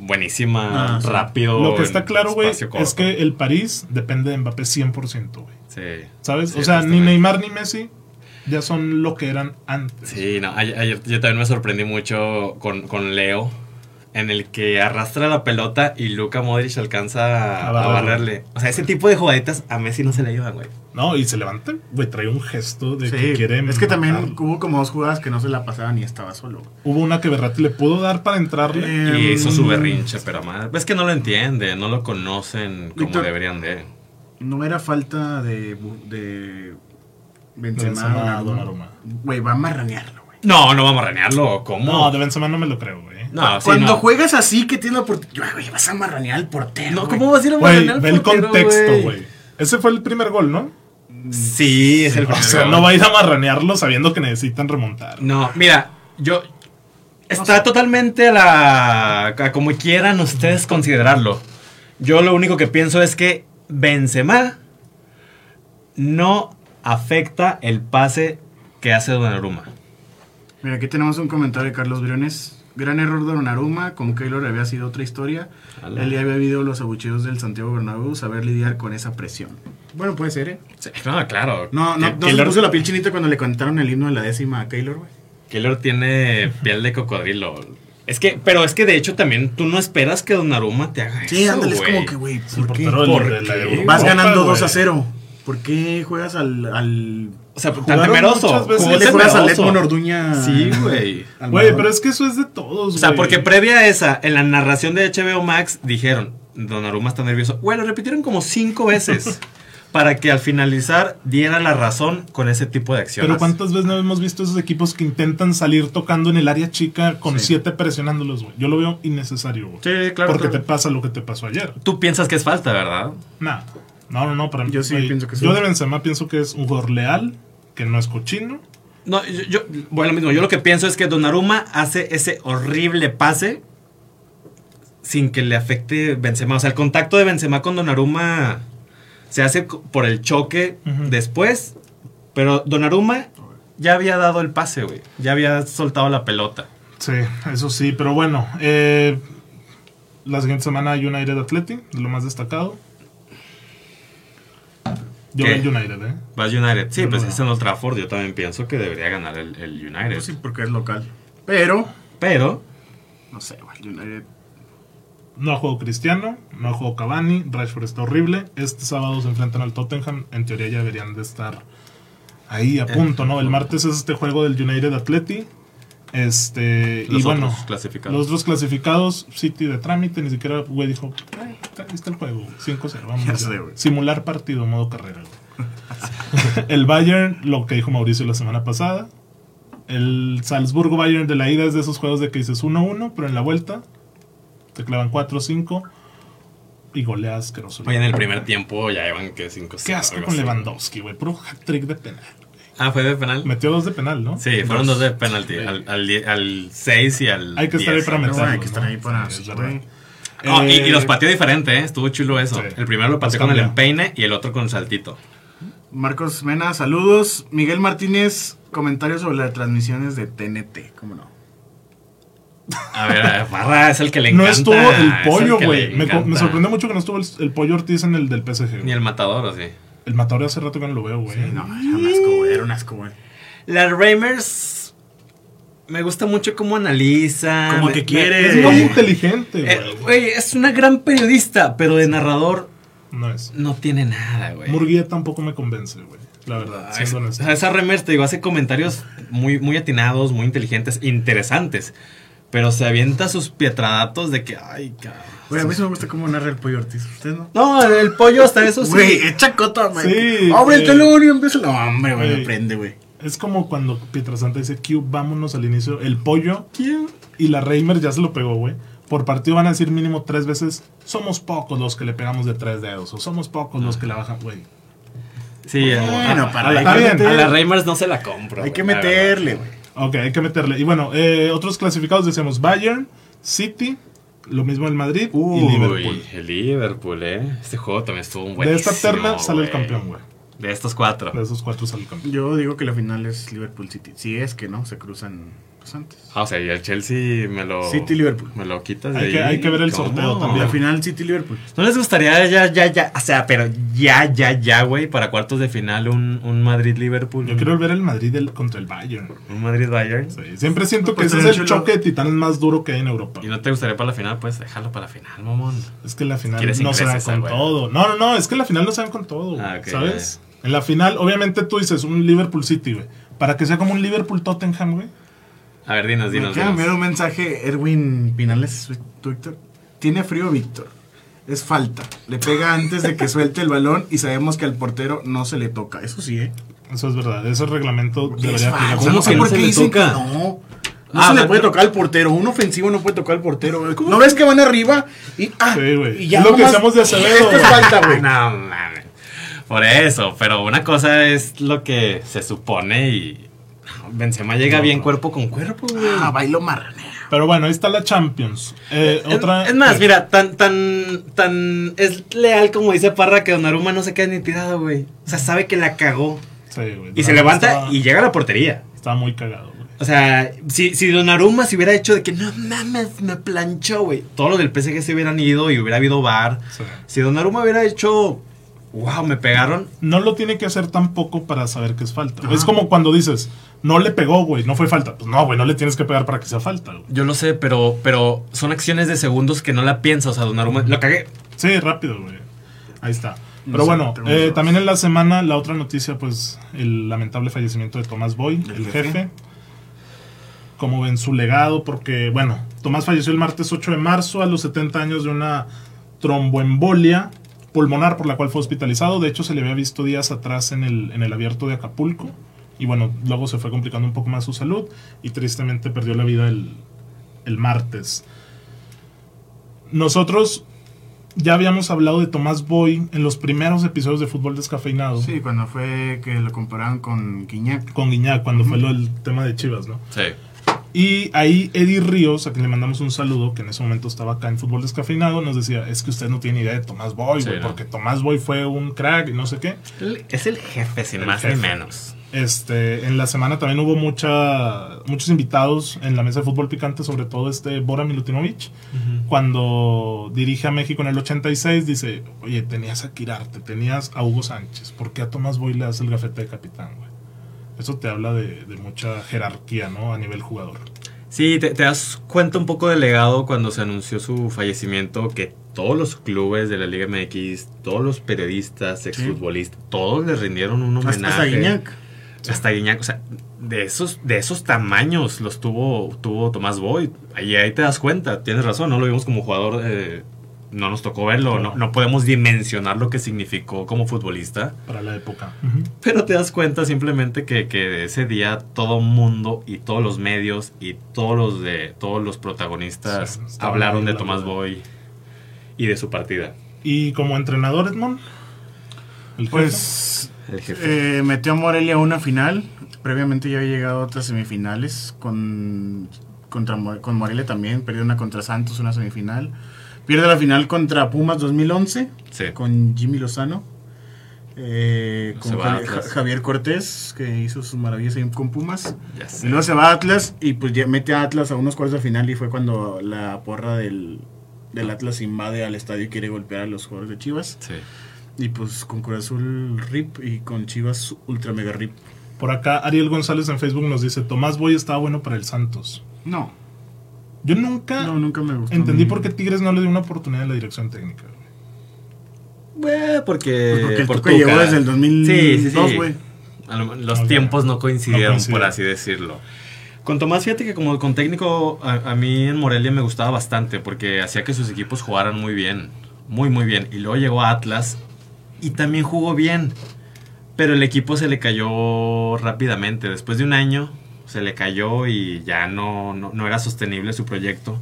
buenísima, Ah, rápido. Lo que está claro, güey, es que el París depende de Mbappé 100%, güey. Sí. ¿Sabes? Sí, o sea, ni. Neymar ni Messi ya son lo que eran antes. Sí, no, ayer, ayer yo también me sorprendí mucho con, con Leo, en el que arrastra la pelota y Luka Modric alcanza A a, barrerle. O sea, ese tipo de jugaditas a Messi no se le ayudan, güey. No, y se levanta, güey, trae un gesto de Sí, que quiere. es que también hubo como dos jugadas que no se la pasaban y estaba solo. Hubo una que Berratti le pudo dar para entrarle. Eh, Y hizo su Mm. berrinche, pero más. Es que no lo entiende, no lo conocen como deberían de. No era falta de, de Benzema. Güey, va a marranearlo, güey. No, no vamos a ranearlo. ¿Cómo? No, de Benzema no me lo creo, güey. No, sí, Cuando no. juegas así que tienes la oportunidad, güey, vas a marranear al portero. No. ¿cómo vas a ir a Güey, marranear al ve el portero, contexto, güey. Ese fue el primer gol, ¿no? Sí, es el O primer sea, gol. no va a ir a marranearlo sabiendo que necesitan remontar. No, mira, yo. Está totalmente a la. a como quieran ustedes considerarlo. Yo lo único que pienso es que Benzema no afecta el pase que hace Donnarumma. Mira, aquí tenemos un comentario de Carlos Briones. Gran error de Donnarumma, con Keylor había sido otra historia. Ala. Él ya había vivido los abucheos del Santiago Bernabéu, saber lidiar con esa presión. Bueno, puede ser, ¿eh? Sí, no, claro. No, no, no se puso la piel chinita cuando le cantaron el himno de la décima a Keylor, güey. Keylor tiene piel de cocodrilo. Es que, pero es que de hecho también tú no esperas que Donnarumma te haga Sí, eso, ándale, es como que, güey, el ¿por qué? ¿Por qué? Vas ganando 2 a güey. 0. ¿Por qué juegas al. al O sea, tan temeroso. muchas veces. jugó ¿Por qué le temeroso. Edmond Orduña? Sí, güey. Güey, pero es que eso es de todos, O sea, güey. porque previa a esa, en la narración de HBO Max, dijeron, Donnarumma está nervioso. Güey, lo repitieron como cinco veces. para que al finalizar diera la razón con ese tipo de acciones. Pero ¿cuántas veces no hemos visto esos equipos que intentan salir tocando en el área chica con Sí. siete presionándolos, güey? Yo lo veo innecesario, güey. Sí, claro. Porque claro. te pasa lo que te pasó ayer. Tú piensas que es falta, ¿verdad? Nah. No, no, no, para mí. Yo sí güey, pienso que sí. Yo de Benzema pienso que es un jugador leal, que no es cochino. No, yo, yo- bueno, lo mismo. Yo lo que pienso es que Donnarumma hace ese horrible pase sin que le afecte Benzema. O sea, el contacto de Benzema con Donnarumma se hace por el choque después, pero Donnarumma ya había dado el pase, güey. Ya había soltado la pelota. Sí, eso sí, pero bueno. eh, la siguiente semana United Athletic, de lo más destacado. Yo el United, ¿eh? Vas United. Sí, No, pues no. es en Old Trafford. Yo también pienso que debería ganar el, el United. Pues sí, porque es local. Pero, Pero, no sé, güey, el United. No ha jugado Cristiano, no ha jugado Cavani, Rashford está horrible. Este sábado se enfrentan al Tottenham. En teoría ya deberían de estar ahí a punto, ¿no? El martes es este juego del United Atleti. Este, los y bueno, otros clasificados. los otros clasificados, City de trámite, ni siquiera, güey, dijo, "Ay, ahí está el juego, 5-0, vamos. Ya ya". sé. Simular partido, modo carrera. güey. el Bayern, lo que dijo Mauricio la semana pasada. El Salzburgo Bayern de la ida es de esos juegos de que dices 1-1, pero en la vuelta te clavan 4-5 y golea asqueroso. Oye, en el primer tiempo ya llevan que 5 Qué asco con Lewandowski, güey. Puro hat-trick de penal. Ah, fue de penal. Metió dos de penal, ¿no? Sí, fueron dos de penalti. Al, al, al 6 y al. Hay que estar ahí 10. para meterlo. hay que estar ¿no? ahí para. Sí, es sí, verdad. güey. No, y, y los Eh, pateó diferente, ¿eh? Estuvo chulo eso. Sí. El primero lo pateó Los con el empeine y el otro con saltito. Marcos Mena, saludos. Miguel Martínez, comentarios sobre las transmisiones de TNT. ¿Cómo no? A ver, a Parra es el que le No encanta. estuvo el pollo, güey. Me, me sorprendió mucho que no estuvo el, el pollo Ortiz en el del PSG. Ni el matador, ¿o sí? El matador hace rato que no lo veo, güey. No, era un asco, güey. Era un asco, güey. La Reimers. Me gusta mucho cómo analiza. Como que quiere- Es muy inteligente, Eh, güey. Es una gran periodista, pero de narrador No es. no tiene nada, güey. Murguía tampoco me convence, güey. La verdad, Ah, siendo honesto. sea, esa Reimers, te digo, hace comentarios muy, muy atinados, muy inteligentes, interesantes. Pero se avienta sus pietradatos de que, ay, cabrón. Güey, a mí sí me gusta cómo narra el pollo Ortiz. ¿Usted no? No, el pollo hasta eso sí. Güey, echa cota, güey. Sí, Abre el telón y empieza. No, hombre, güey, me Güey. prende, güey. Es como cuando Pietrasanta dice, Q, vámonos al inicio. El pollo y la Reimer ya se lo pegó, güey. Por partido van a decir mínimo tres veces, somos pocos los que le pegamos de tres dedos. O somos pocos los que la bajan, güey. Sí, Bueno, para a la, a la Reimers no se la compro. Hay que meterle, güey. Ok, hay que meterle. Y bueno, eh, otros clasificados decíamos Bayern, City, lo mismo el Madrid y Liverpool. el Liverpool, eh. Este juego también estuvo un De esta terna sale el campeón, güey. De estos cuatro. De esos cuatro sale el campeón. Yo digo que la final es Liverpool City. Si es que no, se cruzan pues antes. Ah, o sea, y el Chelsea me lo. City Liverpool. Me lo quitas de Hay que- ahí. hay que ver el ¿Cómo? sorteo también. La final City Liverpool. ¿No les gustaría ya, ya, ya? O sea, pero ya, ya, ya, güey, para cuartos de final un, un Madrid-Liverpool. Yo quiero ver el Madrid del- contra el Bayern. Un Madrid-Bayern. Sí, siempre siento No, que pues, ese es el choque de titanes más duro que hay en Europa. ¿Y no te gustaría para la final? Pues déjalo para la final, mamón. Es que en la final ¿Quieres no se dan con todo. No, no, no, es que en la final no se dan con todo, Ah, ¿sabes? En la final, obviamente tú dices un Liverpool City, güey. Para que sea como un Liverpool Tottenham, güey. A ver, dinos, Me dinos. dinos. enviar un mensaje, Erwin Pinales, Twitter. Tiene frío Víctor. Es falta. Le pega antes de que suelte el balón y sabemos que al portero no se le toca. Eso sí, ¿eh? Eso es verdad. Reglamento Es debería falta. aplicarse. ¿Cómo que no por se qué le dicen que toca? no. No Ah, se le puede tocar al portero. Un ofensivo no puede tocar al portero. ¿No ves que van arriba? Y, ah, Sí, güey. y ya Es lo que hacemos de Acevedo, Esto es falta, güey. no mames. Por eso, pero una cosa es lo que se supone y. Benzema llega bien cuerpo con cuerpo, güey. Ah, bailo marranea. Pero bueno, ahí está la Champions. Eh, Es- otra. Es más, mira, tan, tan, tan es leal como dice Parra que Donnarumma no se queda ni tirado, güey. O sea, sabe que la cagó. Sí, güey. Y se levanta estaba- y llega a la portería. Estaba muy cagado, güey. O sea, si, si Donnarumma se hubiera hecho de que no mames, me planchó, güey. Todos los del PSG se hubieran ido y hubiera habido bar. Sí. Si Donnarumma hubiera hecho, wow, me pegaron. No lo tiene que hacer tampoco para saber que es falta. Ajá. Es como cuando dices, no le pegó, güey, no fue falta. Pues no, güey, no le tienes que pegar para que sea falta, güey. Yo lo sé, pero, pero son acciones de segundos que no la piensa. O sea, Donnarumma, lo cagué. Sí, rápido, güey. Ahí está. Pero No bueno, eh, también en la semana, la otra noticia, pues, el lamentable fallecimiento de Tomás Boy, El el, jefe. jefe. Como ven su legado, porque, bueno, Tomás falleció el martes 8 de marzo a los 70 años de una tromboembolia pulmonar por la cual fue hospitalizado. De hecho, se le había visto días atrás en el, en el abierto de Acapulco. Y bueno, luego se fue complicando un poco más su salud y tristemente perdió la vida el, el martes. Nosotros ya habíamos hablado de Tomás Boy en los primeros episodios de Fútbol Descafeinado. Sí, cuando fue que lo compararon con Guiñac. Con Guiñac, cuando fue lo del tema de Chivas, ¿no? Sí. Y ahí Eddie Ríos, a quien le mandamos un saludo, que en ese momento estaba acá en Fútbol Descafeinado, nos decía, es que usted no tiene idea de Tomás Boy, Sí, no. porque Tomás Boy fue un crack y no sé qué. Es el jefe, sin El más jefe. ni menos. Este, en la semana también hubo mucha, muchos invitados en la mesa de fútbol picante, sobre todo este Bora Milutinovic, cuando dirige a México en el 86, dice, oye, tenías a Kirarte, tenías a Hugo Sánchez, ¿por qué a Tomás Boy le das el gafete de capitán, güey? Eso te habla de, de mucha jerarquía, ¿no? A nivel jugador. Sí, te, te das cuenta un poco del legado cuando se anunció su fallecimiento, que todos los clubes de la Liga MX, todos los periodistas, exfutbolistas, todos le rindieron un homenaje. hasta Guiñac. Hasta Guiñac, o sea, de esos, de esos tamaños los tuvo, tuvo Tomás Boy. Ahí, ahí te das cuenta, tienes razón, no lo vimos como jugador, eh, no nos tocó verlo, no, no podemos dimensionar lo que significó como futbolista. Para la época. Pero te das cuenta simplemente que, que ese día todo mundo y todos los medios y todos los de todos los protagonistas Sí, hablaron de Tomás. Boy y de su partida. Y como entrenador, Edmond, el jefe. Pues El jefe. eh, metió a Morelia a una final. Previamente ya había llegado a otras semifinales. Con, contra, con Morelia también. Perdió una contra Santos, una semifinal. Pierde la final contra Pumas 2011. Sí. Con Jimmy Lozano. eh, con va. Javier Cortés, que hizo sus maravillas ahí con Pumas. Y luego se va a Atlas y pues ya mete a Atlas a unos cuartos de final y fue cuando la porra del, del Atlas invade al estadio y quiere golpear a los jugadores de Chivas. Sí. Y pues con Cruz Azul RIP y con Chivas Ultra Mega RIP. Por acá, Ariel González en Facebook nos dice: Tomás Boy estaba bueno para el Santos. No, Yo nunca no, nunca me gustó. entendí por qué Tigres no le dio una oportunidad en la dirección técnica. güey. Güey, porque, Pues porque el por Tuca Tuca. llegó desde el 2002, Sí, sí, sí. güey. Los tiempos no coincidieron, No coincidieron. por así decirlo. Con Tomás, fíjate que como con técnico, a, a mí en Morelia me gustaba bastante porque hacía que sus equipos jugaran muy bien. Muy, muy bien. Y luego llegó a Atlas y también jugó bien. Pero el equipo se le cayó rápidamente. Después de un año se le cayó y ya no, no, no era sostenible su proyecto.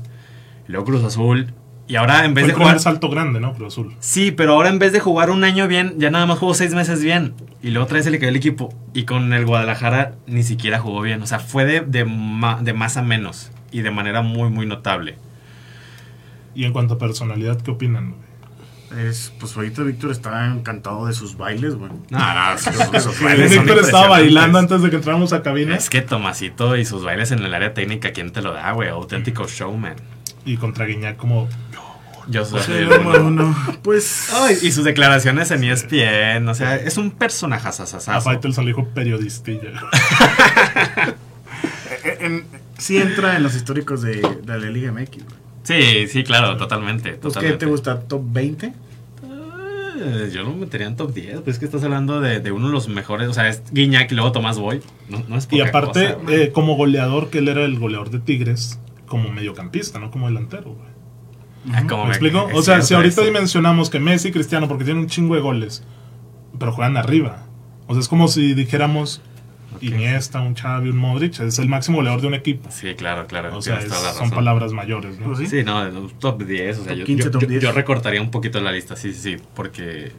Y luego Cruz Azul. Y ahora en vez Fue de jugar... salto grande, ¿no? Cruz Azul. Sí, pero ahora en vez de jugar un año bien, ya nada más jugó seis meses bien. Y luego otra vez se le cayó el equipo. Y con el Guadalajara ni siquiera jugó bien. O sea, fue de, de, ma- de más a menos. Y de manera muy, muy notable. Y en cuanto a personalidad, ¿qué opinan? güey? Es, pues ahorita Víctor está encantado de sus bailes, güey. No, no, sus, sus bailes Víctor estaba bailando antes de que entráramos a cabina Es que Tomasito y sus bailes en el área técnica, ¿quién te lo da, güey? Auténtico showman. y contra Guiñac como Yo soy Sí, el- número uno. Pues. Ay, y sus declaraciones en ESPN, o sea, es un personaje a asasasazo. Faitelson le dijo periodistilla. eh, en- sí entra en los históricos de, de la Liga MX, güey. Sí, sí, claro, totalmente. Pues, ¿qué totalmente. te gusta? ¿Top 20? Eh, Yo lo metería en top 10, pues es que estás hablando de, de uno de los mejores, o sea, es Guiñac y luego Tomás Boy. No, no es Y aparte, cosa, eh, como goleador, que él era el goleador de Tigres, como mediocampista, no como delantero, güey. Ah, como ¿Me me- explico? O sea, si ahorita eso. dimensionamos que Messi y Cristiano, porque tienen un chingo de goles, pero juegan arriba. O sea, es como si dijéramos Ok. Iniesta, un Xavi, un Modric, es el máximo goleador de un equipo. Sí, claro, claro. O sea, tienes es- toda la son palabras mayores, ¿no? Pues sí. Sí, no, top 10, o sea, Top yo, 15, yo- top yo- 10. yo recortaría un poquito la lista, sí, sí, sí, porque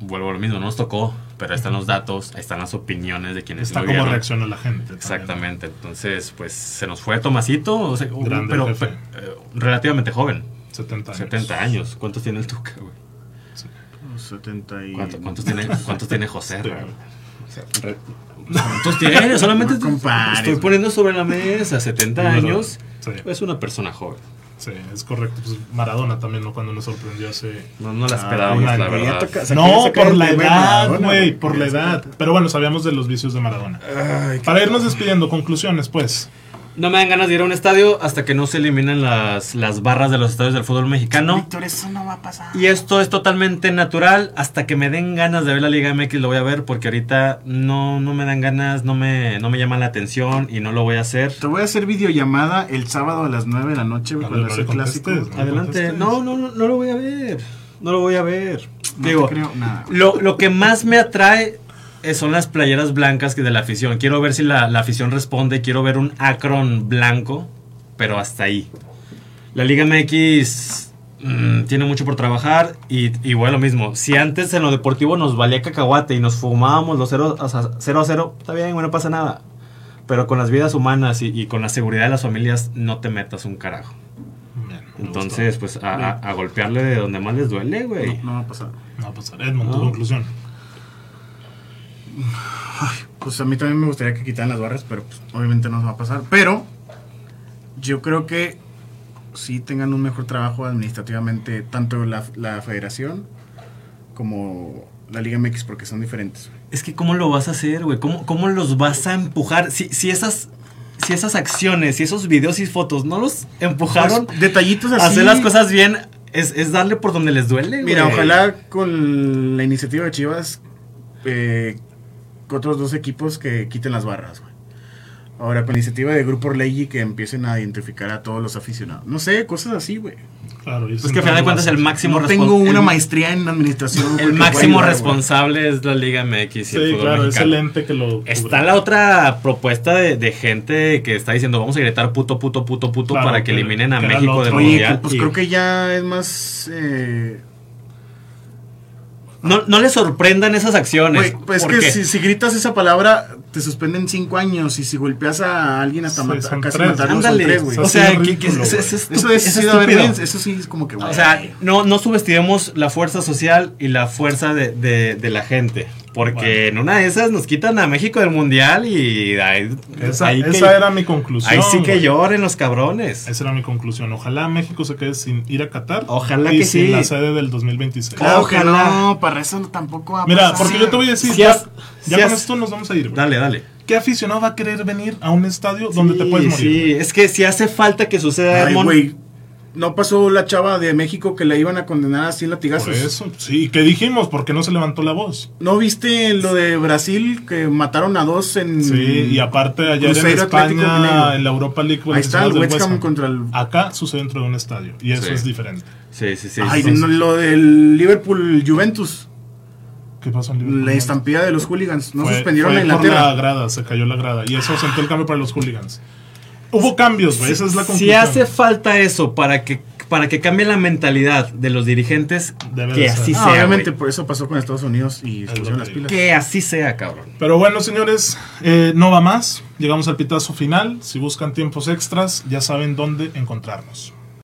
vuelvo a lo mismo, no nos tocó, pero ahí están los datos, ahí están las opiniones de quienes Está lo vieron. reacciona la gente. también. Exactamente, entonces, pues se nos fue Tomasito, o sea, un- Grande pero jefe. eh, relativamente joven, 70 años. 70 años. ¿Cuántos tiene el Tuca, güey? 70 y... ¿Cuánto- ¿Cuántos tiene, cuántos tiene José? Sí. O sea, re- ¿Cuántos tiene? Solamente No compares, estoy poniendo sobre la mesa 70 Número- años. Sí, Es una persona joven. sí, es correcto. Pues Maradona también, ¿no? Cuando nos sorprendió hace... No, no la esperábamos, la verdad. toca- no, por la edad, güey, por la edad. Pero bueno, sabíamos de los vicios de Maradona. Ay, Para irnos despidiendo, conclusiones, pues. No me dan ganas de ir a un estadio hasta que no se eliminen las, las barras de los estadios del fútbol mexicano. Víctor, eso no va a pasar. Y esto es totalmente natural. Hasta que me den ganas de ver la Liga MX lo voy a ver porque ahorita no, no me dan ganas, no me, no me llama la atención y no lo voy a hacer. Te voy a hacer videollamada el sábado a las 9 de la noche, güey, A cuando el clásico. Adelante. No, no, no, no lo voy a ver. No lo voy a ver. No Digo, creo nada. Lo, lo que más me atrae son las playeras blancas que de la afición. Quiero ver si la, la afición responde. Quiero ver un Akron blanco, pero hasta ahí. La Liga MX mm, tiene mucho por trabajar y, y bueno, lo mismo. Si antes en lo deportivo nos valía cacahuate y nos fumábamos los 0 a 0, a 0 está bien, bueno, no pasa nada. Pero con las vidas humanas y, y con la seguridad de las familias no te metas un carajo. Bien, Entonces, pues a, a- a golpearle de donde más les duele, güey. No, no va a pasar. No va a pasar. Edmond, tu No. Pues a mí también me gustaría que quitaran las barras, pero pues, obviamente no va a pasar. Pero yo creo que sí tengan un mejor trabajo administrativamente, tanto la, la federación como la Liga MX, porque son diferentes. Es que ¿cómo lo vas a hacer, güey? ¿Cómo, ¿Cómo los vas a empujar? Si, si esas... Si esas acciones, si esos videos y fotos no los empujaron Pues, detallitos así. a hacer las cosas bien, es, es darle por donde les duele, Mira, ojalá con la iniciativa de Chivas, eh, otros dos equipos que quiten las barras, güey. Ahora, con la iniciativa de Grupo Orlegui que empiecen a identificar a todos los aficionados. No sé, cosas así, güey. Claro, y Pues que a final de cuentas el máximo No tengo una el- maestría en administración. El máximo responsable es la Liga MX y Sí, claro, es el ente que lo. Está la otra propuesta de, de gente que está diciendo vamos a gritar puto, puto, puto, puto Claro, para que eliminen a México del mundial. pues y- creo que ya es más. eh, no, no les sorprendan esas acciones. güey, pues ¿Por que si, si gritas esa palabra, te suspenden cinco años. Y si golpeas a alguien hasta Sí, matar, casi matarlo, Ándale, tres, güey. o sea, que, que es, es- Eso es, Eso sí es como que, güey. O sea, no, no subestimemos la fuerza social y la fuerza de, de- de la gente. Porque Bueno. en una de esas nos quitan a México del mundial y ahí, Esa, ahí que- esa era mi conclusión. ahí sí que güey. lloren los cabrones. Esa era mi conclusión. Ojalá México se quede sin ir a Qatar. Ojalá y que sin sí. la sede del 2026. claro ojalá. que no, para eso tampoco va a Mira, pasar. porque yo te voy a decir, Si ya, has- ya si con has- esto nos vamos a ir. güey. Dale, dale. ¿Qué aficionado va a querer venir a un estadio donde te puedes morir? Sí, es que si hace falta que suceda, Ay, güey. No pasó la chava de México que la iban a condenar así en latigazos. Por eso, sí. ¿Qué dijimos? ¿Por qué no se levantó la voz? ¿No viste lo de Brasil que mataron a dos en. Sí, y aparte ayer en España, en la Europa League. Ahí está el West Ham contra el. Acá sucede dentro de un estadio. Y eso Sí. es diferente. Sí, sí, sí. Ay, no, lo del Liverpool Juventus. ¿Qué pasó en Liverpool? La estampida de los hooligans. No Fue- suspendieron fue a por Inglaterra. la grada, se cayó la grada. Y eso sentó el cambio para los hooligans. Hubo cambios, güey. Esa es la conclusión. Si hace falta eso para que para que cambie la mentalidad de los dirigentes, Debe que así Ah, sea. obviamente por eso pasó con Estados Unidos y se pusieron las que pilas. Que así sea, cabrón. Pero bueno, señores, eh, no va más. Llegamos al pitazo final. Si buscan tiempos extras, ya saben dónde encontrarnos.